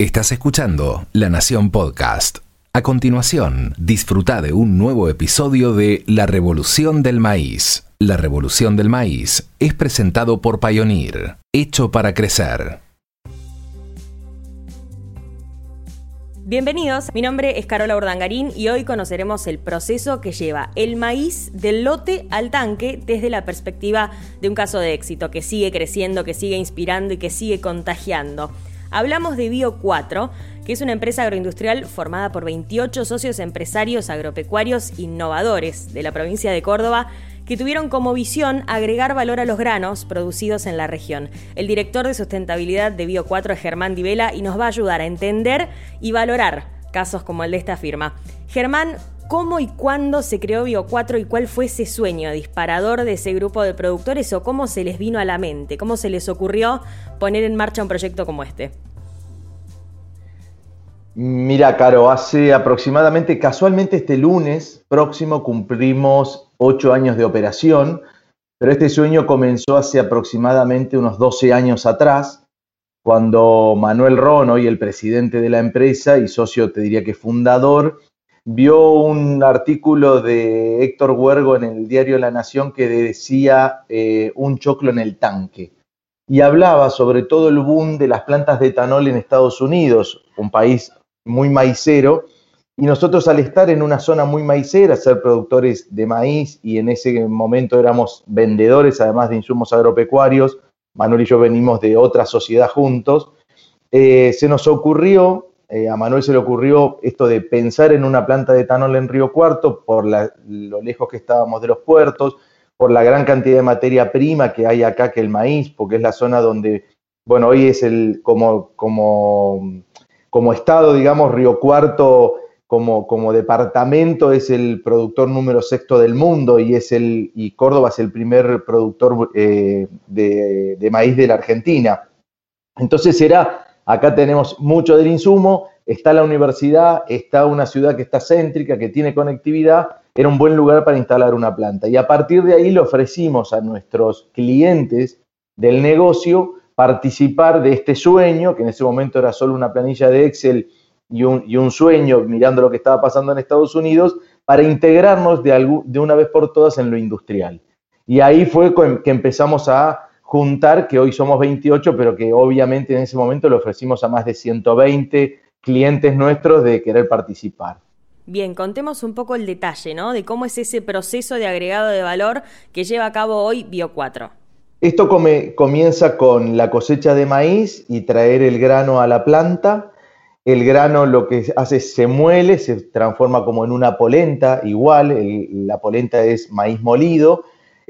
Estás escuchando La Nación Podcast. A continuación, disfruta de un nuevo episodio de La Revolución del Maíz. La Revolución del Maíz es presentado por Pioneer, hecho para crecer. Bienvenidos, mi nombre es Carola Urdangarín y hoy conoceremos el proceso que lleva el maíz del lote al tanque desde la perspectiva de un caso de éxito que sigue creciendo, que sigue inspirando y que sigue contagiando. Hablamos de Bio 4, que es una empresa agroindustrial formada por 28 socios empresarios agropecuarios innovadores de la provincia de Córdoba que tuvieron como visión agregar valor a los granos producidos en la región. El director de sustentabilidad de Bio 4 es Germán Divela y nos va a ayudar a entender y valorar casos como el de esta firma. Germán, ¿Cómo y cuándo se creó Bio 4 y cuál fue ese sueño disparador de ese grupo de productores o cómo se les vino a la mente? ¿Cómo se les ocurrió poner en marcha un proyecto como este? Mira, Caro, hace aproximadamente, casualmente este lunes próximo cumplimos ocho años de operación, pero este sueño comenzó hace aproximadamente unos 12 años atrás, cuando Manuel Ron, hoy el presidente de la empresa y socio, te diría que fundador, vio un artículo de Héctor Huergo en el diario La Nación que decía eh, un choclo en el tanque. Y hablaba sobre todo el boom de las plantas de etanol en Estados Unidos, un país muy maicero. Y nosotros al estar en una zona muy maicera, ser productores de maíz y en ese momento éramos vendedores, además de insumos agropecuarios, Manuel y yo venimos de otra sociedad juntos, eh, se nos ocurrió eh, a Manuel se le ocurrió esto de pensar en una planta de etanol en Río Cuarto por lo lejos que estábamos de los puertos, por la gran cantidad de materia prima que hay acá que el maíz, porque es la zona donde, bueno, hoy es el, como, como, como estado, digamos, Río Cuarto como, como departamento es el productor número sexto del mundo y, es el, y Córdoba es el primer productor eh, de, de maíz de la Argentina. Entonces era Acá tenemos mucho del insumo, está la universidad, está una ciudad que está céntrica, que tiene conectividad, era un buen lugar para instalar una planta. Y a partir de ahí le ofrecimos a nuestros clientes del negocio participar de este sueño, que en ese momento era solo una planilla de Excel y un, sueño mirando lo que estaba pasando en Estados Unidos, para integrarnos de, una vez por todas en lo industrial. Y ahí fue que empezamos a juntar, que hoy somos 28, pero que obviamente en ese momento le ofrecimos a más de 120 clientes nuestros de querer participar. Bien, contemos un poco el detalle, ¿no? De cómo es ese proceso de agregado de valor que lleva a cabo hoy Bio4. Esto comienza con la cosecha de maíz y traer el grano a la planta. El grano lo que hace es se muele, se transforma como en una polenta, igual, la polenta es maíz molido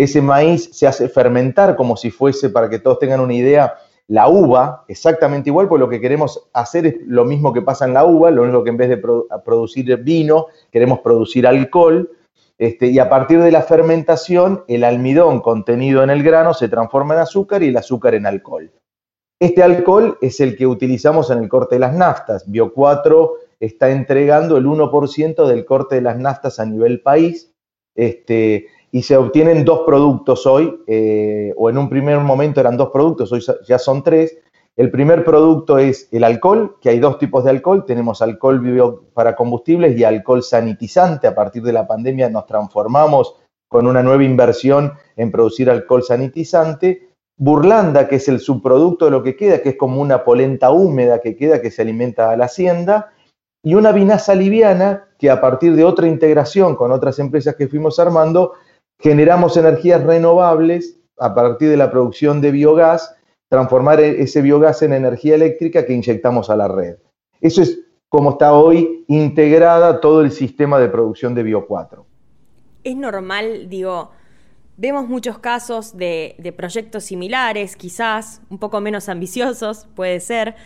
ese maíz se hace fermentar como si fuese, para que todos tengan una idea, la uva, exactamente igual, pues lo que queremos hacer es lo mismo que pasa en la uva, lo único que en vez de producir vino, queremos producir alcohol, este, y a partir de la fermentación, el almidón contenido en el grano se transforma en azúcar y el azúcar en alcohol. Este alcohol es el que utilizamos en el corte de las naftas. Bio 4 está entregando el 1% del corte de las naftas a nivel país. Este, y se obtienen dos productos hoy, eh, o en un primer momento eran dos productos, hoy ya son tres. El primer producto es el alcohol, que hay dos tipos de alcohol. Tenemos alcohol para combustibles y alcohol sanitizante. A partir de la pandemia nos transformamos con una nueva inversión en producir alcohol sanitizante. Burlanda, que es el subproducto de lo que queda, que es como una polenta húmeda que queda, que se alimenta a la hacienda. Y una vinaza liviana, que a partir de otra integración con otras empresas que fuimos armando, generamos energías renovables a partir de la producción de biogás, transformar e-, ese biogás en energía eléctrica que inyectamos a la red. Eso es como está hoy integrada todo el sistema de producción de Bio 4. Es normal, digo, vemos muchos casos de, proyectos similares, quizás un poco menos ambiciosos, puede ser,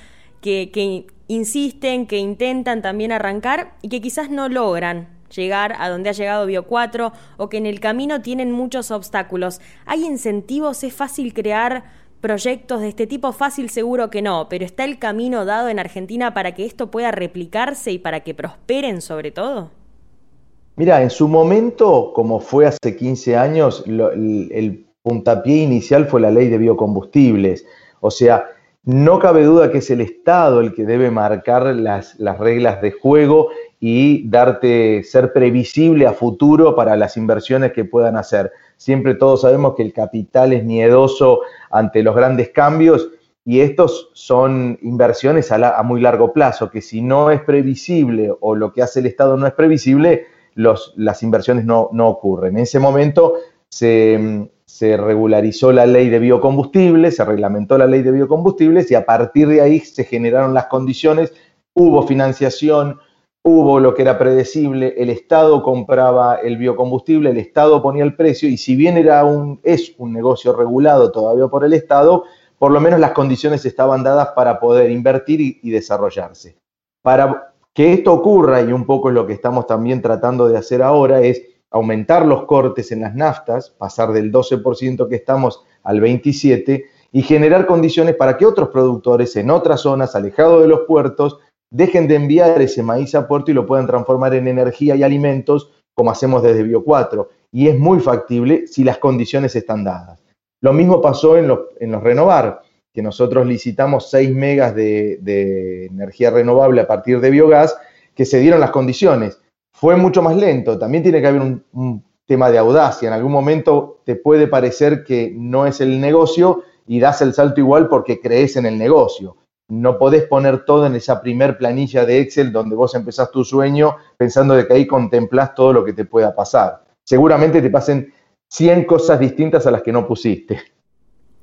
que, que insisten, que intentan también arrancar y que quizás no logran llegar a donde ha llegado Bio 4 o que en el camino tienen muchos obstáculos. ¿Hay incentivos? ¿Es fácil crear proyectos de este tipo? Fácil seguro que no, pero ¿está el camino dado en Argentina para que esto pueda replicarse y para que prosperen sobre todo? Mira, en su momento, como fue hace 15 años, el, puntapié inicial fue la ley de biocombustibles. O sea, no cabe duda que es el Estado el que debe marcar las reglas de juego y darte, ser previsible a futuro para las inversiones que puedan hacer. Siempre todos sabemos que el capital es miedoso ante los grandes cambios y estos son inversiones a, muy largo plazo, que si no es previsible o lo que hace el Estado no es previsible, las inversiones no, no, ocurren. En ese momento se, se, regularizó la ley de biocombustibles, se reglamentó la ley de biocombustibles y a partir de ahí se generaron las condiciones, hubo financiación, hubo lo que era predecible, el Estado compraba el biocombustible, el Estado ponía el precio y si bien era un, es un negocio regulado todavía por el Estado, por lo menos las condiciones estaban dadas para poder invertir y, desarrollarse. Para que esto ocurra, y un poco es lo que estamos también tratando de hacer ahora, es aumentar los cortes en las naftas, pasar del 12% que estamos al 27% y generar condiciones para que otros productores en otras zonas, alejados de los puertos, dejen de enviar ese maíz a puerto y lo puedan transformar en energía y alimentos, como hacemos desde Bio 4. Y es muy factible si las condiciones están dadas. Lo mismo pasó en los, renovar, que nosotros licitamos 6 megas de, energía renovable a partir de biogás, que se dieron las condiciones. Fue mucho más lento, también tiene que haber un, un tema de audacia. En algún momento te puede parecer que no es el negocio y das el salto igual porque crees en el negocio. No podés poner todo en esa primer planilla de Excel donde vos empezás tu sueño pensando de que ahí contemplás todo lo que te pueda pasar. Seguramente te pasen 100 cosas distintas a las que no pusiste.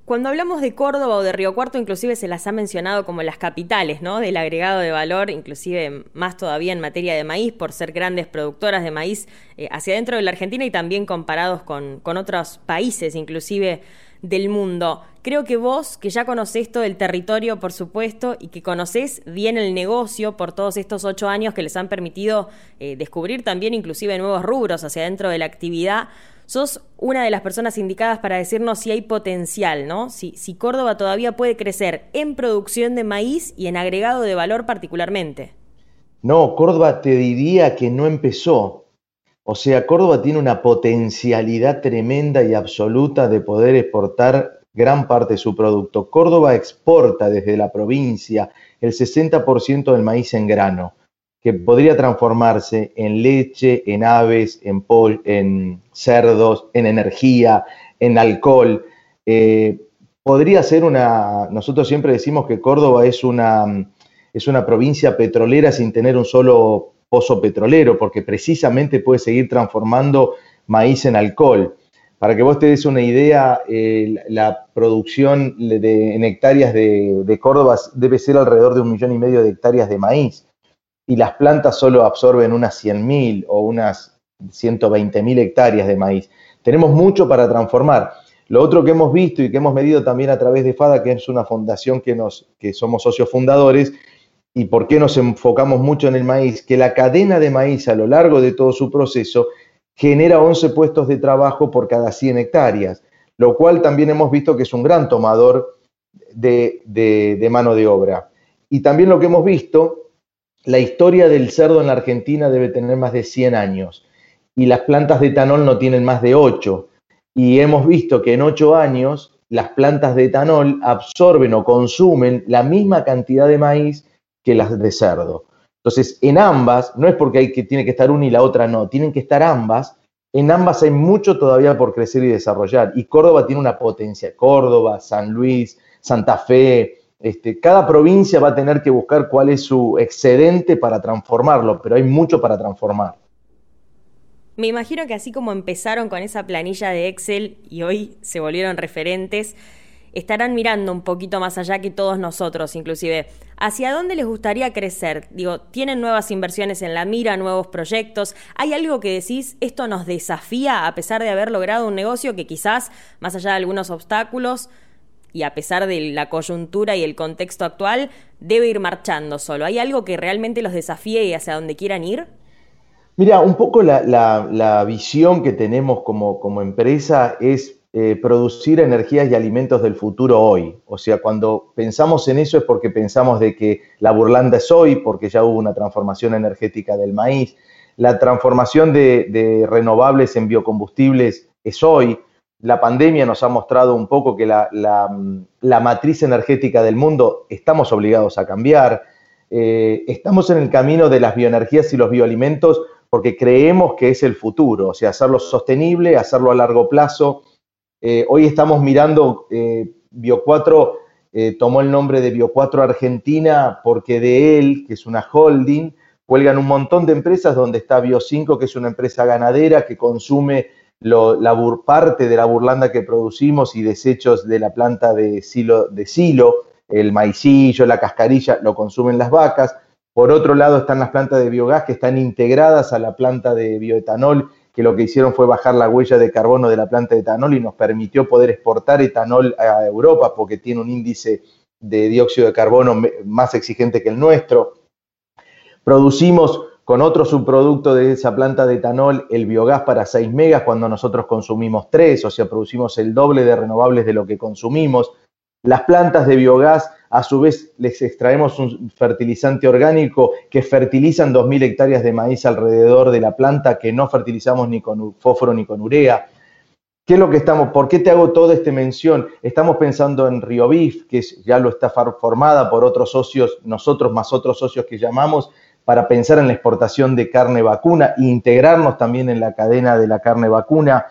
Cuando hablamos de Córdoba o de Río Cuarto, inclusive se las ha mencionado como las capitales, ¿no? Del agregado de valor, inclusive más todavía en materia de maíz, por ser grandes productoras de maíz eh, hacia dentro de la Argentina y también comparados con, con otros países, inclusive del mundo. Creo que vos, que ya conocés todo el territorio, por supuesto, y que conocés bien el negocio por todos estos ocho años que les han permitido eh, descubrir también inclusive nuevos rubros hacia dentro de la actividad, sos una de las personas indicadas para decirnos si hay potencial, ¿no? Si, si Córdoba todavía puede crecer en producción de maíz y en agregado de valor particularmente. No, Córdoba te diría que no empezó. O sea, Córdoba tiene una potencialidad tremenda y absoluta de poder exportar gran parte de su producto. Córdoba exporta desde la provincia el 60% del maíz en grano, que podría transformarse en leche, en aves, en, pol, en cerdos, en energía, en alcohol. Eh, podría ser una, nosotros siempre decimos que Córdoba es una, es una provincia petrolera sin tener un solo pozo petrolero, porque precisamente puede seguir transformando maíz en alcohol. Para que vos te des una idea, eh, la producción en hectáreas de, Córdoba debe ser alrededor de un millón y medio de hectáreas de maíz. Y las plantas solo absorben unas 100.000 o unas 120.000 hectáreas de maíz. Tenemos mucho para transformar. Lo otro que hemos visto y que hemos medido también a través de FADA, que es una fundación que, nos, que somos socios fundadores, y por qué nos enfocamos mucho en el maíz, que la cadena de maíz a lo largo de todo su proceso genera 11 puestos de trabajo por cada 100 hectáreas, lo cual también hemos visto que es un gran tomador de, mano de obra. Y también lo que hemos visto, la historia del cerdo en la Argentina debe tener más de 100 años y las plantas de etanol no tienen más de 8. Y hemos visto que en 8 años las plantas de etanol absorben o consumen la misma cantidad de maíz que las de cerdo. Entonces, en ambas, no es porque hay tiene que estar una y la otra no, tienen que estar ambas. En ambas hay mucho todavía por crecer y desarrollar. Y Córdoba tiene una potencia. Córdoba, San Luis, Santa Fe, este, cada provincia va a tener que buscar cuál es su excedente para transformarlo, pero hay mucho para transformar. Me imagino que así como empezaron con esa planilla de Excel y hoy se volvieron referentes, estarán mirando un poquito más allá que todos nosotros, inclusive. ¿Hacia dónde les gustaría crecer? Digo, ¿tienen nuevas inversiones en la mira, nuevos proyectos? ¿Hay algo que decís, esto nos desafía a pesar de haber logrado un negocio que quizás, más allá de algunos obstáculos, y a pesar de la coyuntura y el contexto actual, debe ir marchando solo? ¿Hay algo que realmente los desafíe y hacia dónde quieran ir? Mira, un poco la, visión que tenemos como, como empresa es eh, producir energías y alimentos del futuro hoy. O sea, cuando pensamos en eso es porque pensamos de que la burlanda es hoy, porque ya hubo una transformación energética del maíz, la transformación de, renovables en biocombustibles es hoy, la pandemia nos ha mostrado un poco que la, matriz energética del mundo estamos obligados a cambiar. Eh, estamos en el camino de las bioenergías y los bioalimentos porque creemos que es el futuro, o sea, hacerlo sostenible, hacerlo a largo plazo. Eh, hoy estamos mirando, eh, Bio4 tomó el nombre de Bio4 Argentina porque de él, que es una holding, cuelgan un montón de empresas donde está Bio5, que es una empresa ganadera que consume la parte de la burlanda que producimos y desechos de la planta de silo, de silo, el maicillo, la cascarilla, lo consumen las vacas. Por otro lado están las plantas de biogás que están integradas a la planta de bioetanol, que lo que hicieron fue bajar la huella de carbono de la planta de etanol y nos permitió poder exportar etanol a Europa porque tiene un índice de dióxido de carbono más exigente que el nuestro. Producimos con otro subproducto de esa planta de etanol, el biogás para 6 megas, cuando nosotros consumimos 3, o sea, producimos el doble de renovables de lo que consumimos. Las plantas de biogás, a su vez, les extraemos un fertilizante orgánico que fertilizan 2.000 hectáreas de maíz alrededor de la planta que no fertilizamos ni con fósforo ni con urea. ¿Qué es lo que estamos? ¿Por qué te hago toda esta mención? Estamos pensando en Río Beef, que ya lo está formada por otros socios, nosotros más otros socios que llamamos, para pensar en la exportación de carne vacuna e integrarnos también en la cadena de la carne vacuna.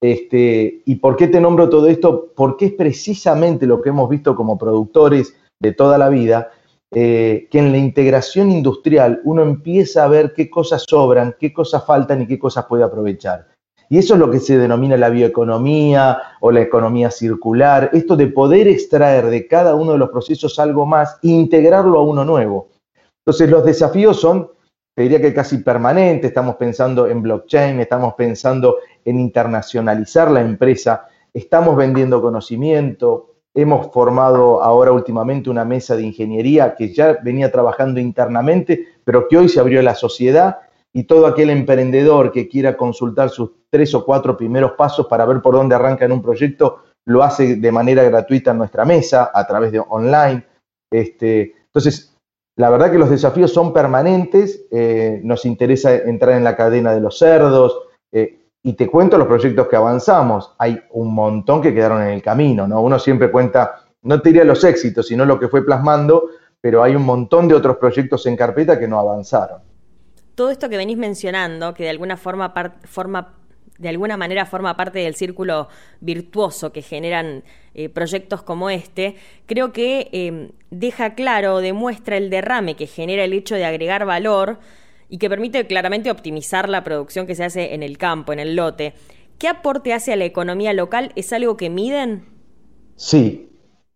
Este, ¿Y por qué te nombro todo esto? Porque es precisamente lo que hemos visto como productores de toda la vida, eh, que en la integración industrial uno empieza a ver qué cosas sobran, qué cosas faltan y qué cosas puede aprovechar. Y eso es lo que se denomina la bioeconomía o la economía circular, esto de poder extraer de cada uno de los procesos algo más e integrarlo a uno nuevo. Entonces los desafíos son, te diría que casi permanentes, estamos pensando en blockchain, estamos pensando en internacionalizar la empresa, estamos vendiendo conocimiento, hemos formado ahora últimamente una mesa de ingeniería que ya venía trabajando internamente, pero que hoy se abrió a la sociedad y todo aquel emprendedor que quiera consultar sus tres o cuatro primeros pasos para ver por dónde arranca en un proyecto, lo hace de manera gratuita en nuestra mesa, a través de online. Este, entonces, la verdad que los desafíos son permanentes, eh, nos interesa entrar en la cadena de los cerdos, eh, y te cuento los proyectos que avanzamos. Hay un montón que quedaron en el camino, ¿no? Uno siempre cuenta, no te diría los éxitos, sino lo que fue plasmando, pero hay un montón de otros proyectos en carpeta que no avanzaron. Todo esto que venís mencionando, que de alguna forma forma de alguna manera forma parte del círculo virtuoso que generan eh, proyectos como este, creo que em, deja claro, demuestra el derrame que genera el hecho de agregar valor y que permite claramente optimizar la producción que se hace en el campo, en el lote. ¿Qué aporte hace a la economía local? ¿Es algo que miden? Sí,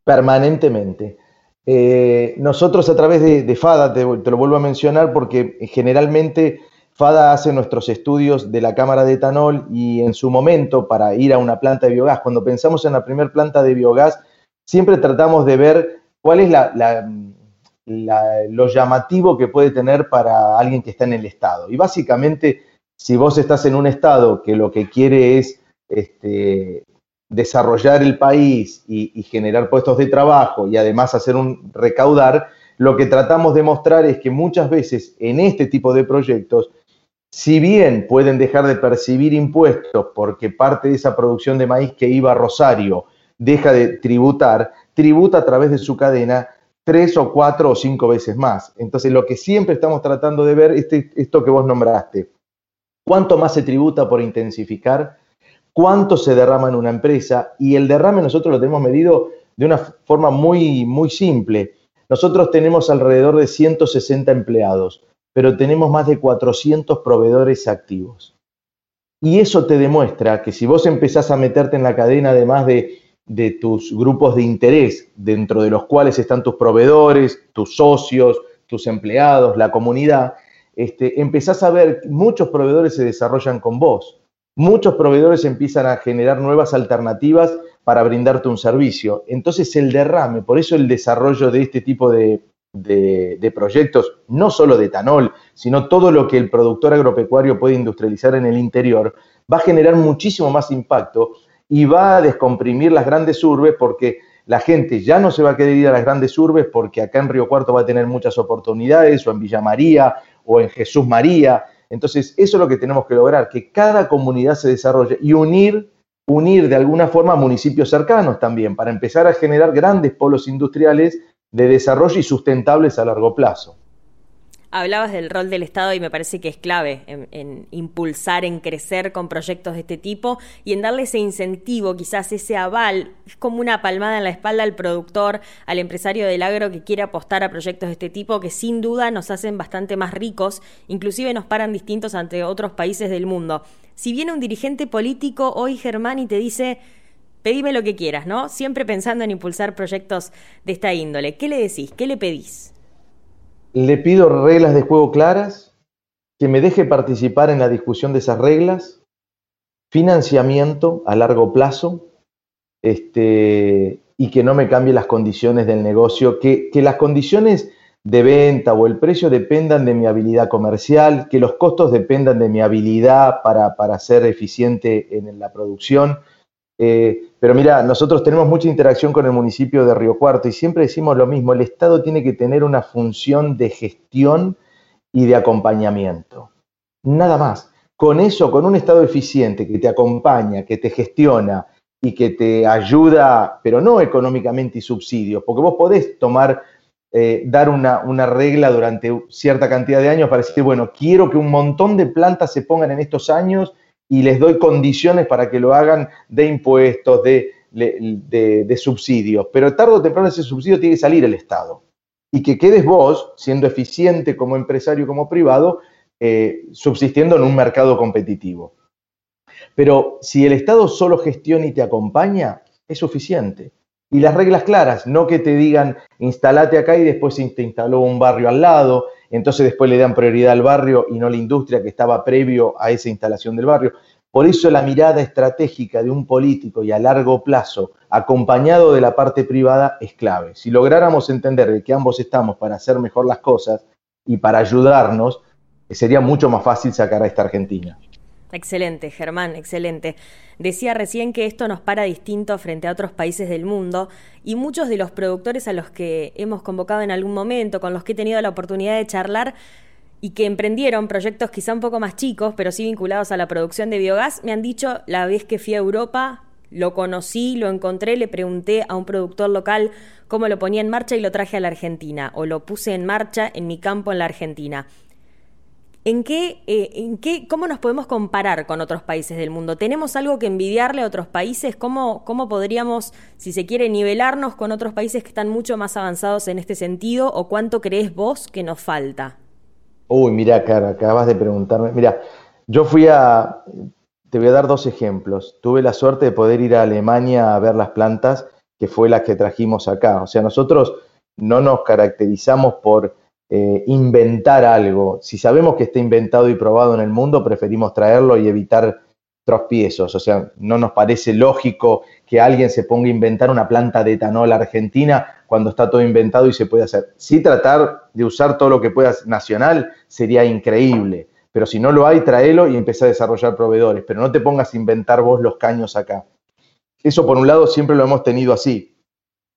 permanentemente. Eh, nosotros a través de, FADA, te, lo vuelvo a mencionar porque generalmente FADA hace nuestros estudios de la cámara de etanol y en su momento para ir a una planta de biogás, cuando pensamos en la primera planta de biogás, siempre tratamos de ver cuál es lo llamativo que puede tener para alguien que está en el estado. Y básicamente, si vos estás en un estado que lo que quiere es este, desarrollar el país y, y generar puestos de trabajo y además hacer un recaudar, lo que tratamos de mostrar es que muchas veces en este tipo de proyectos si bien pueden dejar de percibir impuestos porque parte de esa producción de maíz que iba a Rosario deja de tributar, tributa a través de su cadena tres o cuatro o cinco veces más. Entonces, lo que siempre estamos tratando de ver es este, esto que vos nombraste. ¿Cuánto más se tributa por intensificar? ¿Cuánto se derrama en una empresa? Y el derrame nosotros lo tenemos medido de una forma muy, muy simple. Nosotros tenemos alrededor de 160 empleados pero tenemos más de 400 proveedores activos. Y eso te demuestra que si vos empezás a meterte en la cadena además de, de tus grupos de interés, dentro de los cuales están tus proveedores, tus socios, tus empleados, la comunidad, este, empezás a ver muchos proveedores se desarrollan con vos. Muchos proveedores empiezan a generar nuevas alternativas para brindarte un servicio. Entonces el derrame, por eso el desarrollo de este tipo de, de, proyectos, no solo de etanol, sino todo lo que el productor agropecuario puede industrializar en el interior, va a generar muchísimo más impacto y va a descomprimir las grandes urbes porque la gente ya no se va a querer ir a las grandes urbes porque acá en Río Cuarto va a tener muchas oportunidades, o en Villa María, o en Jesús María. Entonces, eso es lo que tenemos que lograr, que cada comunidad se desarrolle y unir unir de alguna forma municipios cercanos también, para empezar a generar grandes polos industriales de desarrollo y sustentables a largo plazo. Hablabas del rol del Estado y me parece que es clave en, impulsar, en crecer con proyectos de este tipo y en darle ese incentivo, quizás ese aval. Es como una palmada en la espalda al productor, al empresario del agro que quiere apostar a proyectos de este tipo que sin duda nos hacen bastante más ricos, inclusive nos paran distintos ante otros países del mundo. Si viene un dirigente político hoy, Germán, y te dice, pedime lo que quieras, ¿no? Siempre pensando en impulsar proyectos de esta índole. ¿Qué le decís? ¿Qué le pedís? Le pido reglas de juego claras, que me deje participar en la discusión de esas reglas, financiamiento a largo plazo, este, y que no me cambie las condiciones del negocio, que, las condiciones de venta o el precio dependan de mi habilidad comercial, que los costos dependan de mi habilidad para, para ser eficiente en la producción. Eh, pero mira, nosotros tenemos mucha interacción con el municipio de Río Cuarto y siempre decimos lo mismo, el Estado tiene que tener una función de gestión y de acompañamiento. Nada más. Con eso, con un Estado eficiente que te acompaña, que te gestiona y que te ayuda, pero no económicamente y subsidios, porque vos podés tomar, eh, dar una, una regla durante cierta cantidad de años para decir, bueno, quiero que un montón de plantas se pongan en estos años y les doy condiciones para que lo hagan de impuestos, de, de, subsidios. Pero tarde o temprano ese subsidio tiene que salir el Estado. Y que quedes vos, siendo eficiente como empresario, como privado, eh, subsistiendo en un mercado competitivo. Pero si el Estado solo gestiona y te acompaña, es suficiente. Y las reglas claras, no que te digan instalate acá y después te instaló un barrio al lado, entonces después le dan prioridad al barrio y no la industria que estaba previo a esa instalación del barrio. Por eso la mirada estratégica de un político y a largo plazo, acompañado de la parte privada, es clave. Si lográramos entender que ambos estamos para hacer mejor las cosas y para ayudarnos, sería mucho más fácil sacar a esta Argentina. Excelente, Germán, excelente. Decía recién que esto nos para distinto frente a otros países del mundo y muchos de los productores a los que hemos convocado en algún momento, con los que he tenido la oportunidad de charlar y que emprendieron proyectos quizá un poco más chicos, pero sí vinculados a la producción de biogás, me han dicho la vez que fui a Europa, lo conocí, lo encontré, le pregunté a un productor local cómo lo ponía en marcha y lo traje a la Argentina, o lo puse en marcha en mi campo en la Argentina. ¿En qué, eh, ¿En qué, cómo nos podemos comparar con otros países del mundo? ¿Tenemos algo que envidiarle a otros países? ¿Cómo, ¿Cómo podríamos, si se quiere, nivelarnos con otros países que están mucho más avanzados en este sentido? ¿O cuánto crees vos que nos falta? Uy, mira, cara, acabas de preguntarme. Mira, yo fui a, te voy a dar dos ejemplos. Tuve la suerte de poder ir a Alemania a ver las plantas, que fue las que trajimos acá. O sea, nosotros no nos caracterizamos por eh, inventar algo. Si sabemos que está inventado y probado en el mundo, preferimos traerlo y evitar tropiezos. O sea, no nos parece lógico que alguien se ponga a inventar una planta de etanol argentina cuando está todo inventado y se puede hacer. Si tratar de usar todo lo que puedas nacional sería increíble. Pero si no lo hay, tráelo y empieza a desarrollar proveedores. Pero no te pongas a inventar vos los caños acá. Eso por un lado siempre lo hemos tenido así,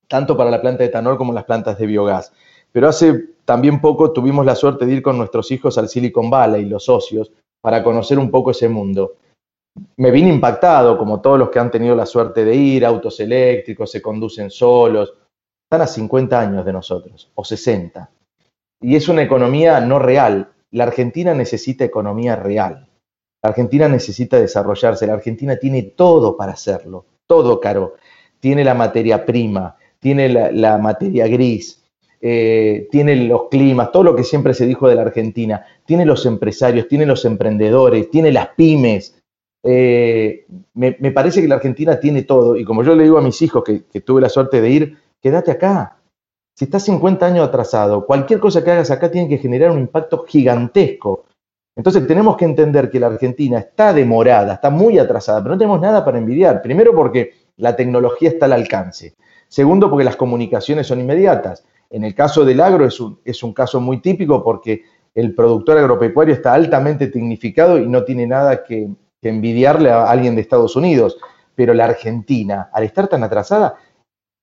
tanto para la planta de etanol como las plantas de biogás. Pero hace también poco tuvimos la suerte de ir con nuestros hijos al Silicon Valley, los socios, para conocer un poco ese mundo. Me vine impactado, como todos los que han tenido la suerte de ir, autos eléctricos, se conducen solos. Están a 50 años de nosotros, o 60. Y es una economía no real. La Argentina necesita economía real. La Argentina necesita desarrollarse. La Argentina tiene todo para hacerlo. Todo, Caro. Tiene la materia prima, tiene la, la materia gris, eh, tiene los climas, todo lo que siempre se dijo de la Argentina, tiene los empresarios, tiene los emprendedores, tiene las pymes. Eh, me, parece que la Argentina tiene todo y como yo le digo a mis hijos que, tuve la suerte de ir, quédate acá. Si estás 50 años atrasado, cualquier cosa que hagas acá tiene que generar un impacto gigantesco. Entonces tenemos que entender que la Argentina está demorada, está muy atrasada, pero no tenemos nada para envidiar. Primero porque la tecnología está al alcance. Segundo porque las comunicaciones son inmediatas. En el caso del agro es un, es un caso muy típico porque el productor agropecuario está altamente tecnificado y no tiene nada que, envidiarle a alguien de Estados Unidos. Pero la Argentina, al estar tan atrasada,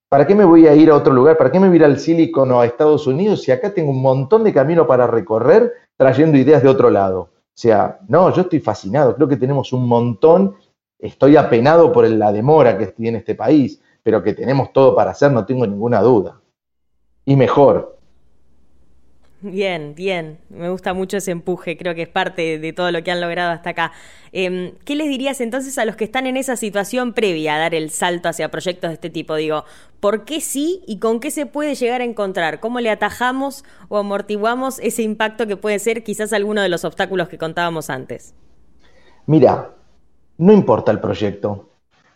¿para qué me voy a ir a otro lugar? ¿Para qué me voy a al Silicon o a Estados Unidos si acá tengo un montón de camino para recorrer trayendo ideas de otro lado? O sea, no, yo estoy fascinado, creo que tenemos un montón estoy apenado por la demora que tiene este país, pero que tenemos todo para hacer, no tengo ninguna duda. Y mejor. Bien, bien. Me gusta mucho ese empuje, creo que es parte de todo lo que han logrado hasta acá. Em, ¿Qué les dirías entonces a los que están en esa situación previa a dar el salto hacia proyectos de este tipo? Digo, ¿por qué sí y con qué se puede llegar a encontrar? ¿Cómo le atajamos o amortiguamos ese impacto que puede ser quizás alguno de los obstáculos que contábamos antes? Mira, no importa el proyecto.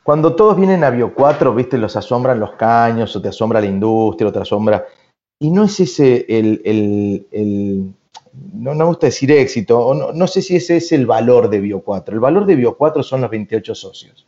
Cuando todos vienen a Bio 4, viste, los asombran los caños, o te asombra la industria, o te asombra y no es ese el, no, me gusta decir éxito, o no, no, sé si ese es el valor de Bio4. El valor de Bio4 son los 28 socios.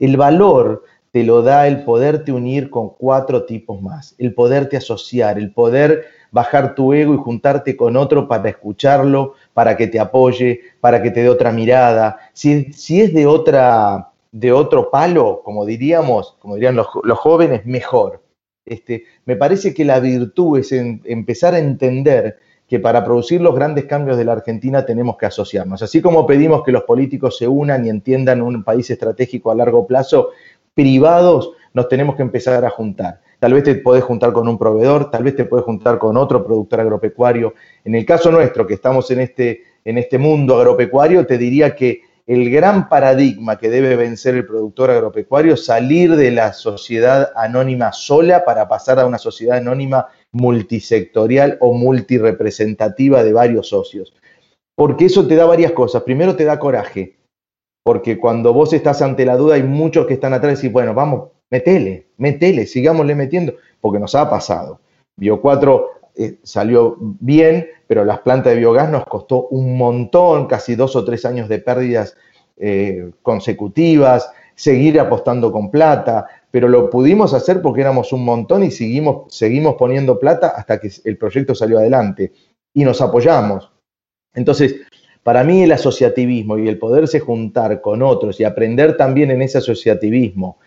El valor te lo da el poderte unir con cuatro tipos más, el poderte asociar, el poder bajar tu ego y juntarte con otro para escucharlo, para que te apoye, para que te dé otra mirada. Si, si es de, otra, de otro palo, como diríamos, como dirían los, los jóvenes, mejor este, me parece que la virtud es empezar a entender que para producir los grandes cambios de la Argentina tenemos que asociarnos. Así como pedimos que los políticos se unan y entiendan un país estratégico a largo plazo, privados nos tenemos que empezar a juntar. Tal vez te podés juntar con un proveedor, tal vez te puedes juntar con otro productor agropecuario. En el caso nuestro, que estamos en este, en este mundo agropecuario, te diría que el gran paradigma que debe vencer el productor agropecuario, salir de la sociedad anónima sola para pasar a una sociedad anónima multisectorial o multirepresentativa de varios socios. Porque eso te da varias cosas. Primero te da coraje, porque cuando vos estás ante la duda hay muchos que están atrás y decís, bueno, vamos, metele, metele, sigámosle metiendo, porque nos ha pasado. Bio 4 eh, salió bien, pero las plantas de biogás nos costó un montón, casi dos o tres años de pérdidas eh, consecutivas, seguir apostando con plata, pero lo pudimos hacer porque éramos un montón y seguimos, seguimos poniendo plata hasta que el proyecto salió adelante y nos apoyamos. Entonces, para mí el asociativismo y el poderse juntar con otros y aprender también en ese asociativismo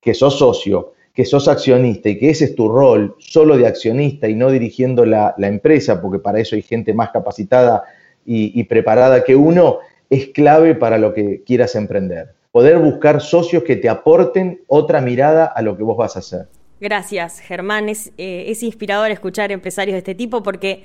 que sos socio, que sos accionista y que ese es tu rol solo de accionista y no dirigiendo la, empresa, porque para eso hay gente más capacitada y, preparada que uno, es clave para lo que quieras emprender. Poder buscar socios que te aporten otra mirada a lo que vos vas a hacer. Gracias, Germán. Es, eh, es inspirador escuchar empresarios de este tipo porque,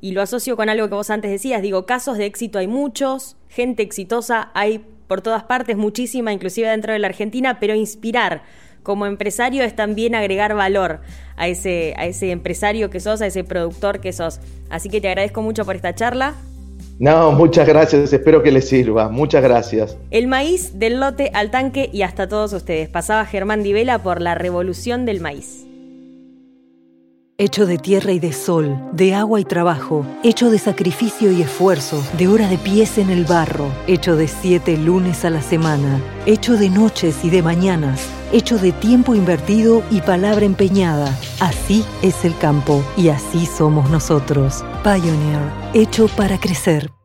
y lo asocio con algo que vos antes decías, digo, casos de éxito hay muchos, gente exitosa hay por todas partes, muchísima, inclusive dentro de la Argentina, pero inspirar como empresario es también agregar valor a ese, a ese empresario que sos, a ese productor que sos. Así que te agradezco mucho por esta charla. No, muchas gracias, espero que les sirva. Muchas gracias. El maíz del lote al tanque y hasta todos ustedes. Pasaba Germán Divela por la revolución del maíz hecho de tierra y de sol, de agua y trabajo, hecho de sacrificio y esfuerzo, de hora de pies en el barro, hecho de siete lunes a la semana, hecho de noches y de mañanas, hecho de tiempo invertido y palabra empeñada. Así es el campo y así somos nosotros. Pioneer, hecho para crecer.